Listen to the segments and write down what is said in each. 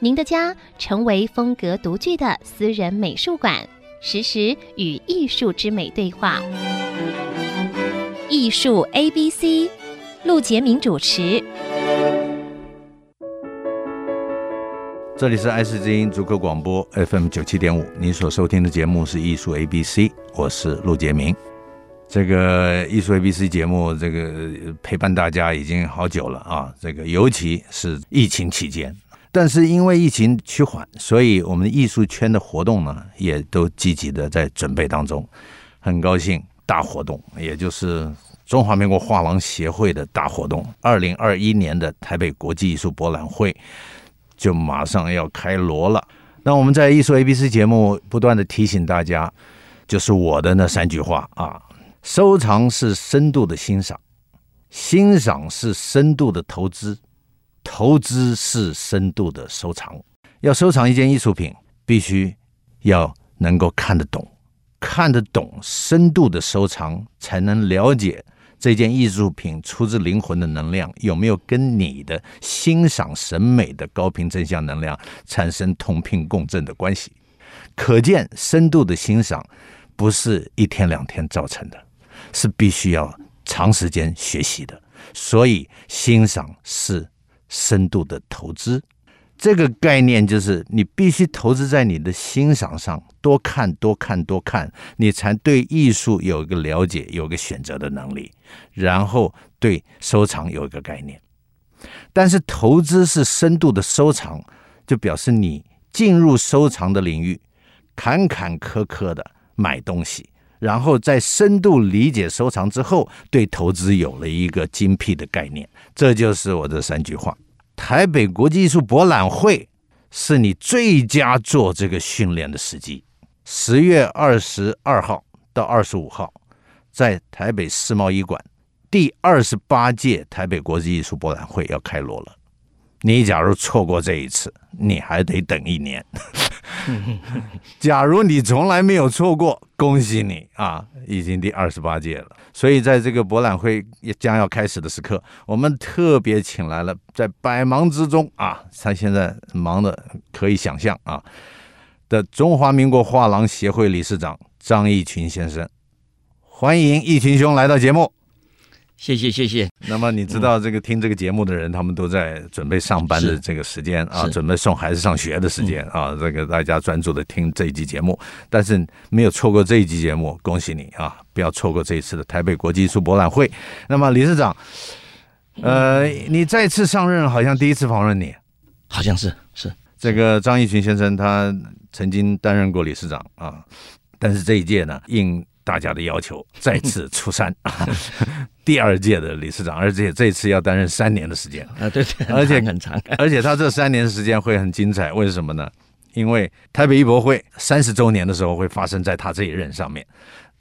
您的家成为风格独具的私人美术馆，实时与艺术之美对话。艺术 A B C，陆杰明主持。这里是爱思之音竹科广播 FM 九七点五，您所收听的节目是艺术 A B C，我是陆杰明。这个艺术 A B C 节目，这个陪伴大家已经好久了啊，这个尤其是疫情期间。但是因为疫情趋缓，所以我们的艺术圈的活动呢，也都积极的在准备当中。很高兴，大活动，也就是中华民国画廊协会的大活动——二零二一年的台北国际艺术博览会，就马上要开锣了。那我们在艺术 ABC 节目不断的提醒大家，就是我的那三句话啊：收藏是深度的欣赏，欣赏是深度的投资。投资是深度的收藏。要收藏一件艺术品，必须要能够看得懂，看得懂深度的收藏，才能了解这件艺术品出自灵魂的能量有没有跟你的欣赏审美的高频正向能量产生同频共振的关系。可见，深度的欣赏不是一天两天造成的，是必须要长时间学习的。所以，欣赏是。深度的投资，这个概念就是你必须投资在你的欣赏上，多看、多看、多看，你才对艺术有一个了解，有个选择的能力，然后对收藏有一个概念。但是投资是深度的收藏，就表示你进入收藏的领域，坎坎坷坷的买东西。然后在深度理解收藏之后，对投资有了一个精辟的概念。这就是我这三句话。台北国际艺术博览会是你最佳做这个训练的时机。十月二十二号到二十五号，在台北世贸一馆，第二十八届台北国际艺术博览会要开锣了。你假如错过这一次，你还得等一年。假如你从来没有错过，恭喜你啊，已经第二十八届了。所以在这个博览会也将要开始的时刻，我们特别请来了在百忙之中啊，他现在忙的可以想象啊的中华民国画廊协会理事长张义群先生，欢迎义群兄来到节目。谢谢谢谢。那么你知道这个听这个节目的人，嗯、他们都在准备上班的这个时间啊，准备送孩子上学的时间啊，这个大家专注的听这一集节目，但是没有错过这一集节目，恭喜你啊！不要错过这一次的台北国际艺术博览会。那么理事长，呃，你再次上任，好像第一次访问你，好像是是这个张义群先生，他曾经担任过理事长啊，但是这一届呢，应大家的要求再次出山，第二届的理事长，而且这次要担任三年的时间。啊，对对，而且很长，而且他这三年的时间会很精彩，为什么呢？因为台北艺博会三十周年的时候会发生在他这一任上面，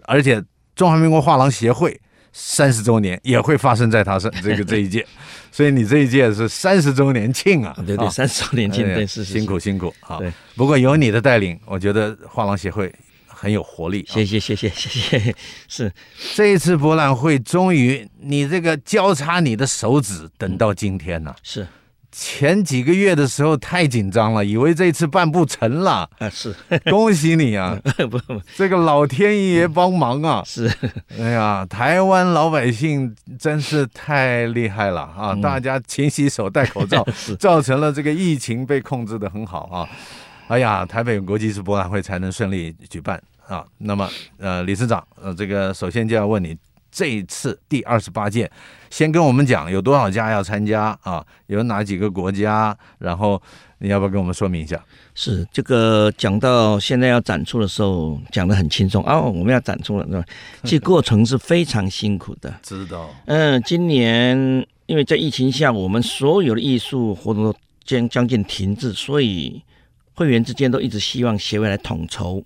而且中华民国画廊协会三十周年也会发生在他这这个这一届，所以你这一届是三十周年庆啊，对对，三十周年庆，对，是。辛苦辛苦啊，对，不过有你的带领，我觉得画廊协会。很有活力，谢谢谢谢谢谢。是这一次博览会，终于你这个交叉你的手指，等到今天了。是前几个月的时候太紧张了，以为这次办不成了。啊，是 恭喜你啊！不不，这个老天爷帮忙啊！是，哎呀，台湾老百姓真是太厉害了啊！大家勤洗手、戴口罩，造成了这个疫情被控制得很好啊。哎呀，台北国际艺术博览会才能顺利举办啊！那么，呃，理事长，呃，这个首先就要问你，这一次第二十八届，先跟我们讲有多少家要参加啊？有哪几个国家？然后你要不要跟我们说明一下？是这个讲到现在要展出的时候，讲的很轻松哦，我们要展出了，是吧？其实过程是非常辛苦的。知道。嗯，今年因为在疫情下，我们所有的艺术活动都将将近停滞，所以会员之间都一直希望协会来统筹。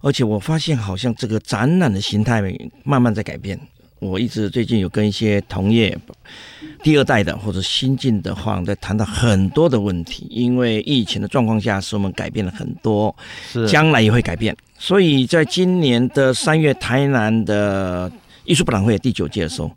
而且我发现，好像这个展览的形态慢慢在改变。我一直最近有跟一些同业、第二代的或者新进的画廊在谈到很多的问题。因为疫情的状况下，使我们改变了很多，是将来也会改变。所以在今年的三月，台南的艺术博览会第九届的时候，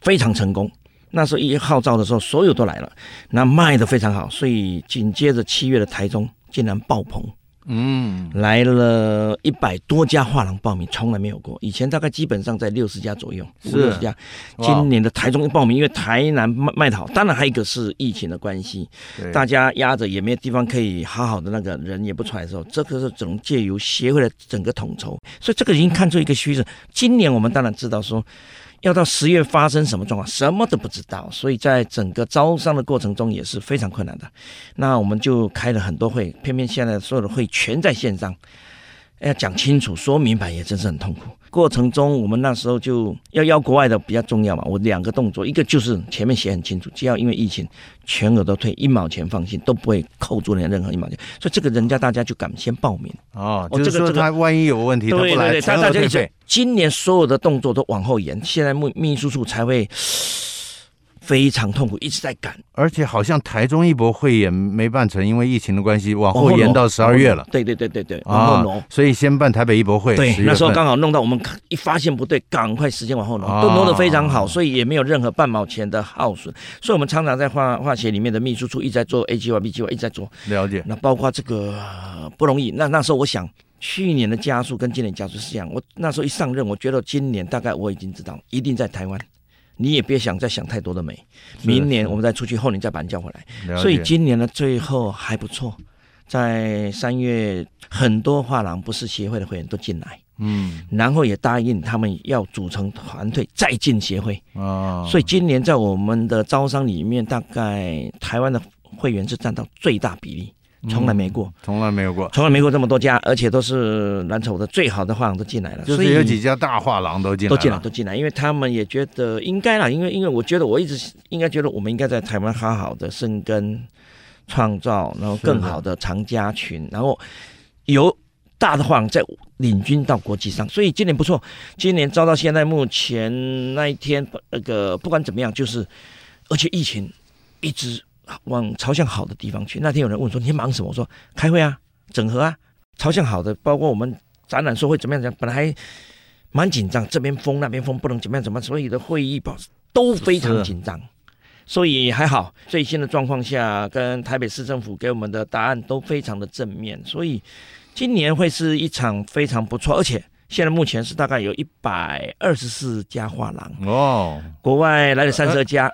非常成功。那时候一号召的时候，所有都来了，那卖的非常好。所以紧接着七月的台中竟然爆棚。嗯，来了一百多家画廊报名，从来没有过。以前大概基本上在六十家左右，五六十家。今年的台中一报名，因为台南卖卖得好，当然还有一个是疫情的关系，大家压着也没有地方可以好好的那个人也不出来的时候，这个是只能借由协会的整个统筹，所以这个已经看出一个趋势。今年我们当然知道说。要到十月发生什么状况，什么都不知道，所以在整个招商的过程中也是非常困难的。那我们就开了很多会，偏偏现在所有的会全在线上。要讲清楚、说明白也真是很痛苦。过程中，我们那时候就要邀国外的比较重要嘛。我两个动作，一个就是前面写很清楚，只要因为疫情全额都退，一毛钱放心，都不会扣住你任何一毛钱。所以这个人家大家就敢先报名哦。就是说他万一有问题，他不来，全额退费。今年所有的动作都往后延，现在秘秘书处才会。非常痛苦，一直在赶，而且好像台中艺博会也没办成，因为疫情的关系，往后延到十二月了。对对对对对，往后挪，所以先办台北艺博会。对，那时候刚好弄到我们一发现不对，赶快时间往后挪，都挪得非常好，所以也没有任何半毛钱的耗损。所以我们常常在画画协里面的秘书处一直在做 A 计划、B 计划，一直在做。了解。那包括这个不容易。那那时候我想，去年的加速跟今年加速是这样。我那时候一上任，我觉得今年大概我已经知道，一定在台湾。你也别想再想太多的美，明年我们再出去，后年再把你叫回来。所以今年的最后还不错，在三月很多画廊不是协会的会员都进来，嗯，然后也答应他们要组成团队再进协会啊。所以今年在我们的招商里面，大概台湾的会员是占到最大比例。从来没过，从来没有过，从来没过这么多家，而且都是蓝筹的最好的画廊都进来了，就是有几家大画廊都进来，都进来，都进来，因为他们也觉得应该啦，因为因为我觉得我一直应该觉得我们应该在台湾好好的生根，创造，然后更好的藏家群，然后由大的画廊在领军到国际上，所以今年不错，今年招到现在目前那一天那个不管怎么样，就是而且疫情一直。往朝向好的地方去。那天有人问说：“你忙什么？”我说：“开会啊，整合啊，朝向好的。包括我们展览说会怎么样讲，本来蛮紧张，这边封那边封，不能怎么样怎么样，所以的会议保持都非常紧张。所以还好，最新的状况下，跟台北市政府给我们的答案都非常的正面。所以今年会是一场非常不错，而且现在目前是大概有一百二十四家画廊哦，国外来了三十二家。”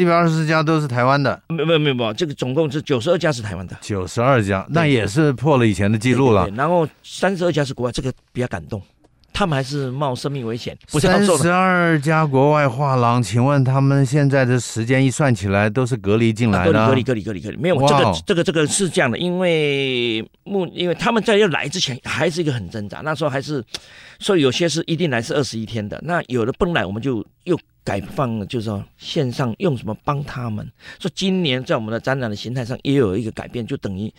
一百二十四家都是台湾的，没有没有没有，这个总共是九十二家是台湾的，九十二家，那也是破了以前的记录了。然后三十二家是国外，这个比较感动，他们还是冒生命危险。三十二家国外画廊，请问他们现在的时间一算起来，都是隔离进来的？隔离隔离隔离隔离，没有这个这个这个是这样的，因为目因为他们在要来之前还是一个很挣扎，那时候还是所以有些是一定来是二十一天的，那有的不能来，我们就又。改放了，就是说线上用什么帮他们？说今年在我们的展览的形态上也有一个改变，就等于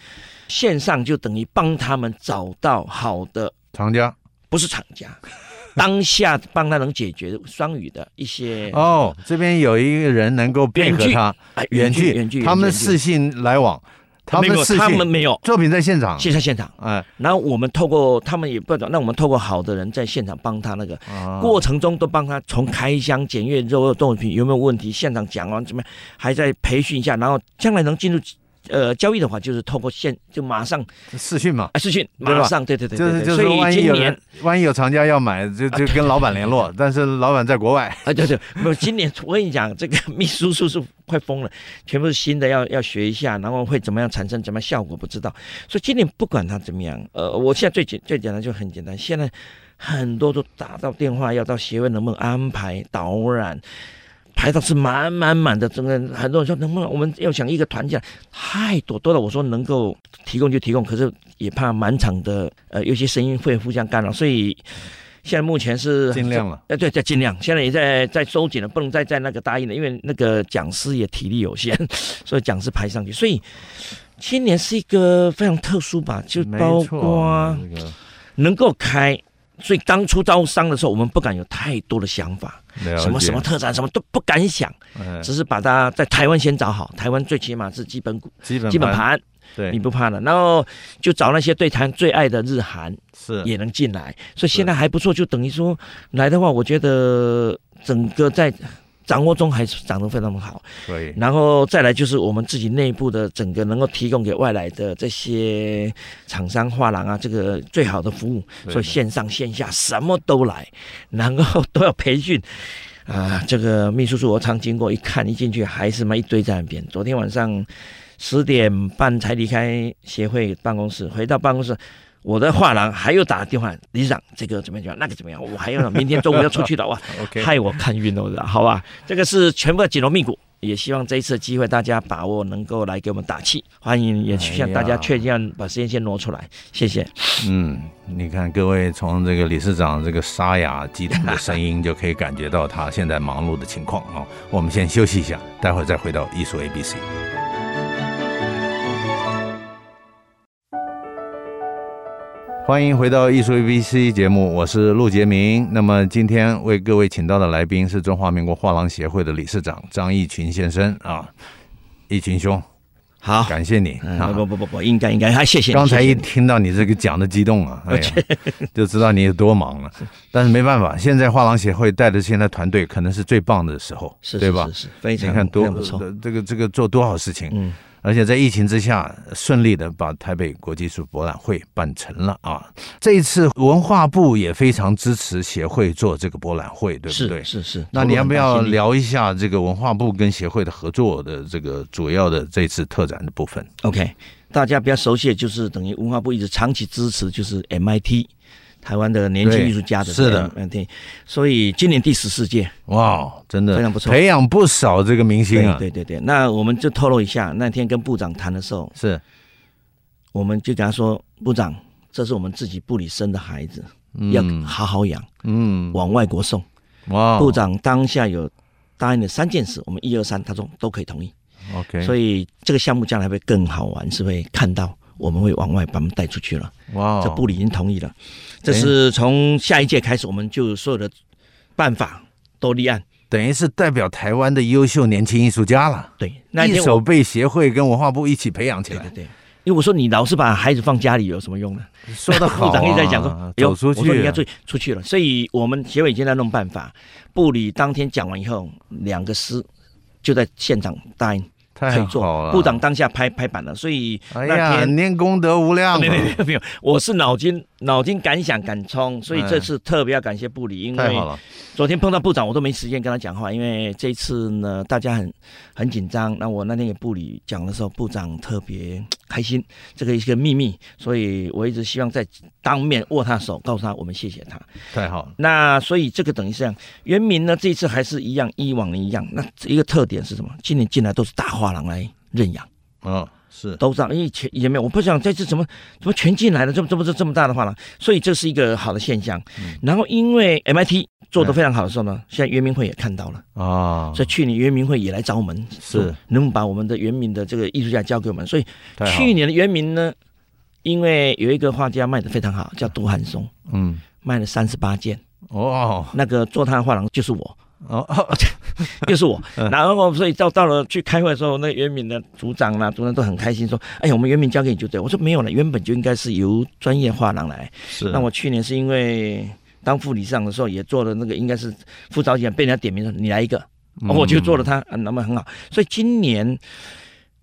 线上就等于帮他们找到好的厂家，不是厂家，当下帮他能解决双语的一些哦。这边有一个人能够配合他，远距远距，他们视信来往。他们没有，他们没有作品在现场，现在现场，哎，然后我们透过他们也不知道，那我们透过好的人在现场帮他那个过程中都帮他从开箱检阅肉肉动物品有没有问题，现场讲完怎么样，还在培训一下，然后将来能进入。呃，交易的话就是透过线，就马上视讯嘛，啊，视讯马上，对对对，就是就是，万一有人，万一有厂家要买，就就跟老板联络，但是老板在国外，啊，对对，没有，今年我跟你讲，这个 秘书处是快疯了，全部是新的，要要学一下，然后会怎么样产生怎么样效果不知道，所以今年不管他怎么样，呃，我现在最简最简单就很简单，现在很多都打到电话要到协会能不能安排导览。排到是满满满的，真的很多人说能不能我们要想一个团建，太多多了。我说能够提供就提供，可是也怕满场的呃有些声音会互相干扰，所以现在目前是尽量了，哎，对，在尽量，现在也在在收紧了，不能再在那个答应了，因为那个讲师也体力有限，所以讲师排上去，所以今年是一个非常特殊吧，就包括能够开，所以当初招商的时候，我们不敢有太多的想法，什么什么特产，什么都不敢想，只是把它在台湾先找好，台湾最起码是基本股、基本盘。对，你不怕了，然后就找那些对台湾最爱的日韩是。也能进来，所以现在还不错，就等于说来的话，我觉得整个在掌握中还是掌握非常的好。对，然后再来就是我们自己内部的整个能够提供给外来的这些厂商画廊啊，这个最好的服务，所以线上线下什么都来，然后都要培训啊。这个秘书处我常经过一看，一进去还是嘛一堆在那边。昨天晚上。十点半才离开协会办公室，回到办公室，我的画廊还有打电话，理事长这个怎么样？那个怎么样？我还要明天中午要出去的哇 害我看晕了，好吧？这个是全部的紧锣密鼓，也希望这一次机会大家把握，能够来给我们打气，欢迎也向大家确认把时间先挪出来，谢谢。嗯，你看各位从这个理事长这个沙哑激动的声音就可以感觉到他现在忙碌的情况啊。我们先休息一下，待会儿再回到艺术 ABC。欢迎回到艺术 ABC 节目，我是陆杰明。那么今天为各位请到的来宾是中华民国画廊协会的理事长张义群先生啊，义群兄，好，感谢你。嗯、不不不不，应该应该，还谢谢你。刚才一听到你这个讲的激动啊，哎呀，就知道你有多忙了。但是没办法，现在画廊协会带的现在团队可能是最棒的时候，是对吧？是是，非常你看多不错。这个这个做多少事情，嗯。而且在疫情之下，顺利的把台北国际艺术博览会办成了啊！这一次文化部也非常支持协会做这个博览会，对不对？是是是。那你要不要聊一下这个文化部跟协会的合作的这个主要的这次特展的部分？OK，大家比较熟悉的就是等于文化部一直长期支持，就是 MIT。台湾的年轻艺术家的是的，对，所以今年第十四届，哇，真的非常不错，培养不少这个明星啊。对对对，那我们就透露一下，那天跟部长谈的时候，是，我们就跟他说，部长，这是我们自己部里生的孩子，嗯、要好好养，嗯，往外国送。哇，部长当下有答应了三件事，我们一二三，他说都可以同意。OK，所以这个项目将来会更好玩，是会看到。我们会往外把他们带出去了。哇这部里已经同意了。这是从下一届开始，我们就所有的办法都立案，等于是代表台湾的优秀年轻艺术家了。对，那一手被协会跟文化部一起培养起来。对对对，因为我说你老是把孩子放家里有什么用呢？说的好、啊，部长一直在讲说，走出去，我说你要出出去了。所以我们协会已经在弄办法。部里当天讲完以后，两个师就在现场答应。太好了，部长当下拍拍板了，所以那天哎呀，念功德无量。没有没有没有，我是脑筋脑筋敢想敢冲，所以这次特别要感谢部里，因为昨天碰到部长，我都没时间跟他讲话，因为这次呢，大家很很紧张。那我那天给部里讲的时候，部长特别开心，这个一个秘密，所以我一直希望在当面握他手，告诉他我们谢谢他。太好了。那所以这个等于是这样，原民呢这一次还是一样，以往一样。那一个特点是什么？今年进来都是大画廊来认养。嗯。是都这样，因为前也没有，我不想这次怎么怎么全进来了，这么这么这这么大的画廊，所以这是一个好的现象。嗯、然后因为 MIT 做得非常好的时候呢，嗯、现在圆明会也看到了啊，哦、所以去年圆明会也来找我们，是能把我们的圆明的这个艺术家交给我们。所以去年的圆明呢，因为有一个画家卖得非常好，叫杜汉松，嗯，卖了三十八件哦，那个做他的画廊就是我。哦，就是我，然后所以到到了去开会的时候，那原民的组长啦、组长都很开心，说：“哎呀，我们原民交给你就对。”我说：“没有了，原本就应该是由专业画廊来。”是。那我去年是因为当副理事长的时候，也做了那个，应该是副召集人被人家点名说：“你来一个。”我就做了他，那么很好。所以今年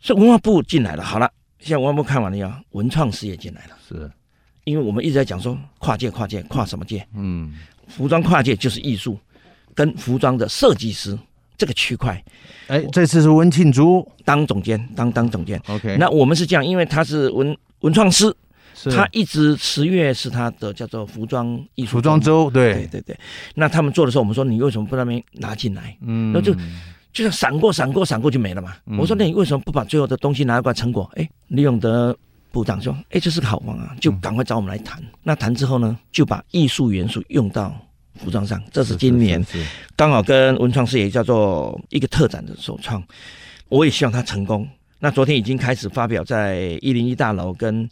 是文化部进来了，好了，现在文化部看完了呀，文创事业进来了。是。因为我们一直在讲说跨界、跨界、跨什么界？嗯，服装跨界就是艺术。跟服装的设计师这个区块，哎，这次是温庆珠当总监，当当总监。OK，那我们是这样，因为他是文文创师，是他一直十月是他的叫做服装艺术服装周，对对对对。那他们做的时候，我们说你为什么不那边拿进来？嗯，那就就像闪过闪过闪过就没了嘛。嗯、我说那你为什么不把最后的东西拿过来成果？哎，李永德部长说：“哎，这是个好方啊，就赶快找我们来谈。嗯”那谈之后呢，就把艺术元素用到服装上。这是今年刚好跟文创事业叫做一个特展的首创，我也希望它成功。那昨天已经开始发表在一零一大楼跟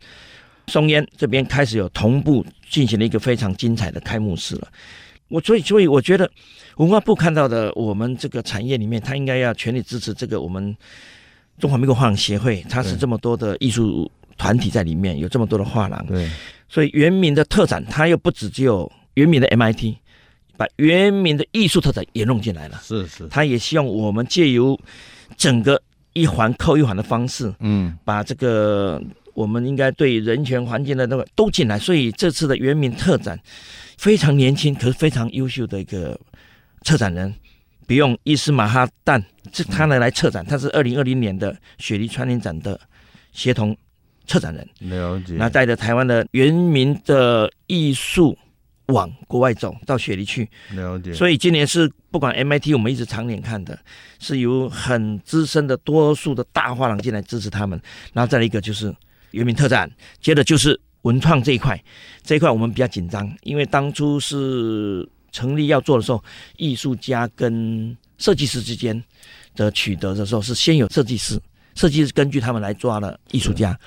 松烟这边开始有同步进行了一个非常精彩的开幕式了。我所以所以我觉得文化部看到的我们这个产业里面，他应该要全力支持这个我们中华民国画廊协会，它是这么多的艺术团体在里面，有这么多的画廊。对，所以原民的特展，它又不只只有原民的 MIT，把原民的艺术特展也弄进来了。是是，他也希望我们借由整个一环扣一环的方式，嗯，把这个。我们应该对人权环境的那个都进来，所以这次的原民特展非常年轻，可是非常优秀的一个策展人，不用伊斯马哈旦，是他呢来策展，他是二零二零年的雪梨川联展的协同策展人，了解。那带着台湾的原民的艺术往国外走到雪梨去，了解。所以今年是不管 MIT，我们一直常年看的，是由很资深的多数的大画廊进来支持他们，然后再来一个就是。原民特展，接着就是文创这一块，这一块我们比较紧张，因为当初是成立要做的时候，艺术家跟设计师之间的取得的时候，是先有设计师，设计师根据他们来抓了艺术家。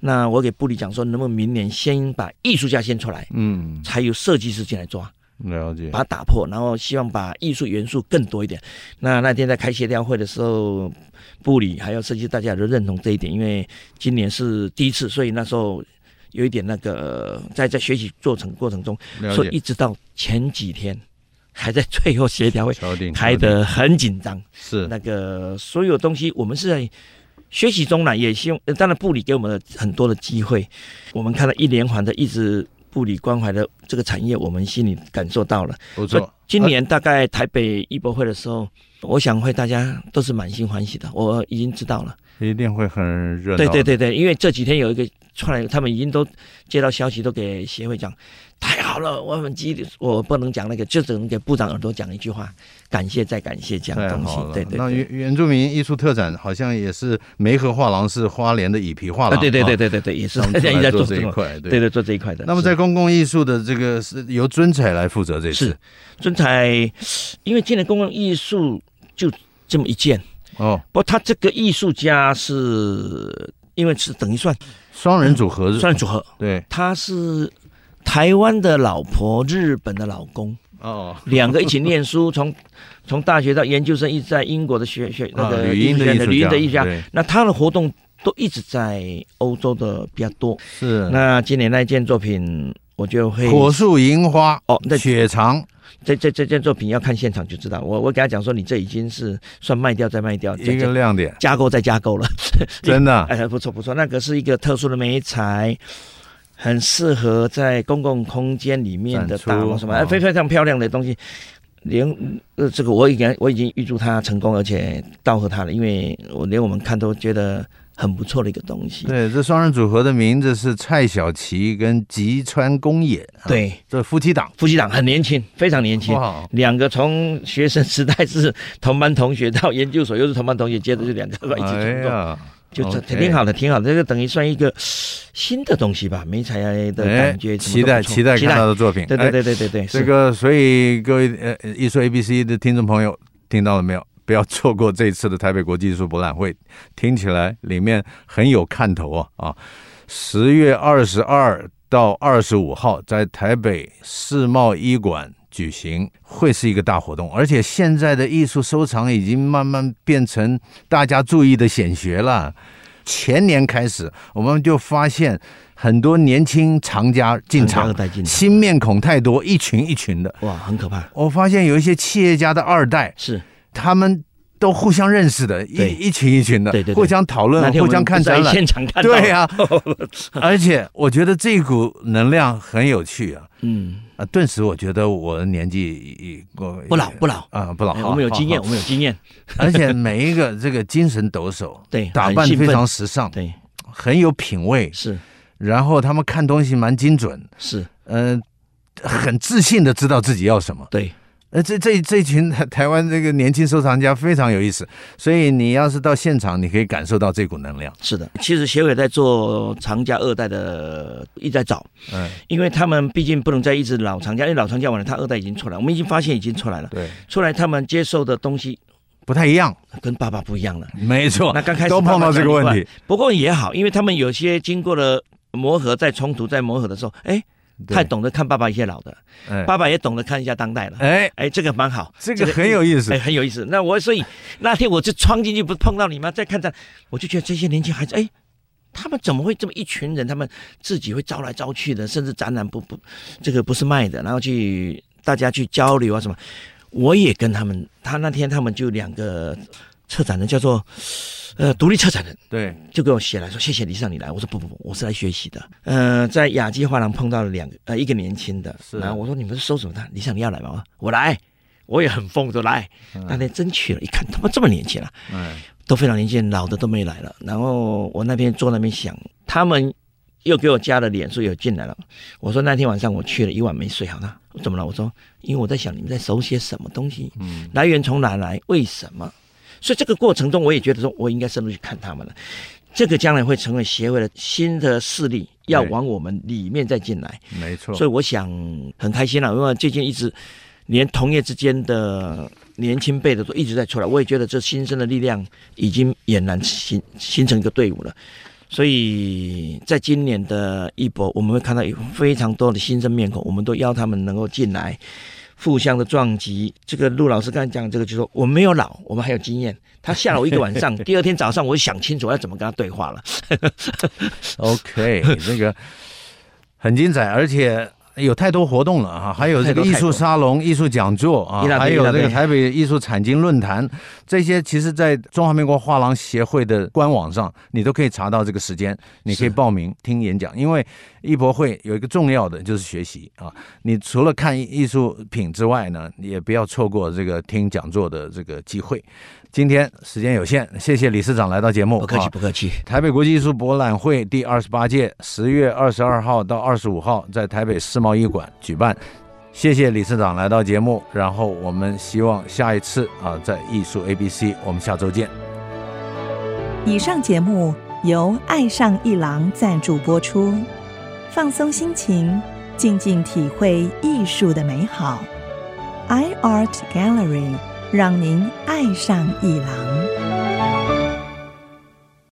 那我给布里讲说，能不能明年先把艺术家先出来，嗯，才有设计师进来抓。了解，把它打破，然后希望把艺术元素更多一点。那那天在开协调会的时候，部里还有设计，大家都认同这一点，因为今年是第一次，所以那时候有一点那个在在学习做成过程中，所以一直到前几天还在最后协调会开得很紧张。是那个所有东西，我们是在学习中呢，也希望当然部里给我们了很多的机会，我们看到一连环的一直。部里关怀的这个产业，我们心里感受到了。不错，今年大概台北艺博会的时候，我想会大家都是满心欢喜的。我已经知道了，一定会很热闹。对对对对，因为这几天有一个出来，他们已经都接到消息，都给协会讲。太好了，我很激动，我不能讲那个，就只能给部长耳朵讲一句话，感谢再感谢这样东西。对对，对。那原原住民艺术特展好像也是梅河画廊是花莲的以皮画廊，对对对对对对，也是现在在做这一块，对对做这一块的。那么在公共艺术的这个是由尊彩来负责这次，是尊彩，因为今年公共艺术就这么一件哦，不过他这个艺术家是因为是等于算双人组合，双人组合，对，他是。台湾的老婆，日本的老公，哦，两个一起念书，从 从大学到研究生，一直在英国的学学那个语音的语音的艺术家。那他的活动都一直在欧洲的比较多。是。那今年那件作品，我就会火树银花哦，那雪藏。这这这件作品要看现场就知道。我我给他讲说，你这已经是算卖掉再卖掉，一个亮点，加购再加购了。真的，哎，不错不错，那个是一个特殊的媒材。很适合在公共空间里面的大什么，非非常漂亮的东西，连呃这个我已经我已经预祝他成功，而且道贺他了，因为我连我们看都觉得很不错的一个东西。对，这双人组合的名字是蔡小琪跟吉川公也，对，这夫妻档，夫妻档很年轻，非常年轻，哇两个从学生时代是同班同学，到研究所又是同班同学，接着就两个一起工作。哎就这挺好的，挺好的，这个等于算一个新的东西吧，媒材的感觉，期待期待看到的作品。对对对对对对，这个所以各位呃艺术 A B C 的听众朋友听到了没有？不要错过这次的台北国际艺术博览会，听起来里面很有看头啊啊！十月二十二到二十五号在台北世贸一馆。举行会是一个大活动，而且现在的艺术收藏已经慢慢变成大家注意的显学了。前年开始，我们就发现很多年轻藏家进场，新面孔太多，一群一群的，哇，很可怕。我发现有一些企业家的二代是他们。都互相认识的，一一群一群的，对对，互相讨论，互相看展览，现场看，对呀。而且我觉得这股能量很有趣啊。嗯啊，顿时我觉得我的年纪过不老不老啊不老，我们有经验，我们有经验。而且每一个这个精神抖擞，对，打扮非常时尚，对，很有品味，是。然后他们看东西蛮精准，是，嗯，很自信的知道自己要什么，对。呃，这这这群台台湾这个年轻收藏家非常有意思，所以你要是到现场，你可以感受到这股能量。是的，其实协会在做藏家二代的，一直在找，嗯，因为他们毕竟不能再一直老藏家，因为老藏家完了，他二代已经出来，我们已经发现已经出来了，对，出来他们接受的东西不太一样，跟爸爸不一样了，没错。那刚开始都碰到这个问题，不过也好，因为他们有些经过了磨合，在冲突，在磨合的时候，哎。太懂得看爸爸一些老的，哎、爸爸也懂得看一下当代了。哎哎，这个蛮好，这个很有意思，哎，很有意思。那我所以那天我就闯进去，不是碰到你吗？再看看，我就觉得这些年轻孩子，哎，他们怎么会这么一群人？他们自己会招来招去的，甚至展览不不，这个不是卖的，然后去大家去交流啊什么。我也跟他们，他那天他们就两个策展人叫做。呃，独立策展人对，就给我写来说谢谢李尚你来，我说不不不，我是来学习的。呃，在雅基画廊碰到了两个呃一个年轻的，是然后我说你们是收什么的？李尚你要来吗？我来，我也很疯，就来。那天真去了，一看他妈这么年轻了，嗯，都非常年轻，老的都没来了。然后我那边坐那边想，他们又给我加了脸，说有进来了。我说那天晚上我去了一晚没睡好，那怎么了？我说因为我在想你们在收些什么东西，嗯，来源从哪来？为什么？所以这个过程中，我也觉得说，我应该深入去看他们了。这个将来会成为协会的新的势力，要往我们里面再进来。没错。所以我想很开心了，因为最近一直连同业之间的年轻辈的都一直在出来，我也觉得这新生的力量已经俨然形形成一个队伍了。所以在今年的一博，我们会看到有非常多的新生面孔，我们都邀他们能够进来。互相的撞击，这个陆老师刚才讲这个，就是说我们没有老，我们还有经验。他吓了我一个晚上，第二天早上我就想清楚要怎么跟他对话了。OK，那个很精彩，而且。有太多活动了啊，还有这个艺术沙龙、艺术讲座啊，还有这个台北艺术产经论坛，这些其实，在中华民国画廊协会的官网上，你都可以查到这个时间，你可以报名听演讲。因为艺博会有一个重要的就是学习啊，你除了看艺术品之外呢，你也不要错过这个听讲座的这个机会。今天时间有限，谢谢理事长来到节目。不客气，不客气。台北国际艺术博览会第二十八届，十月二十二号到二十五号在台北世贸易馆举办。谢谢理事长来到节目，然后我们希望下一次啊，在艺术 ABC，我们下周见。以上节目由爱上艺廊赞助播出，放松心情，静静体会艺术的美好。iArt Gallery。让您爱上艺廊。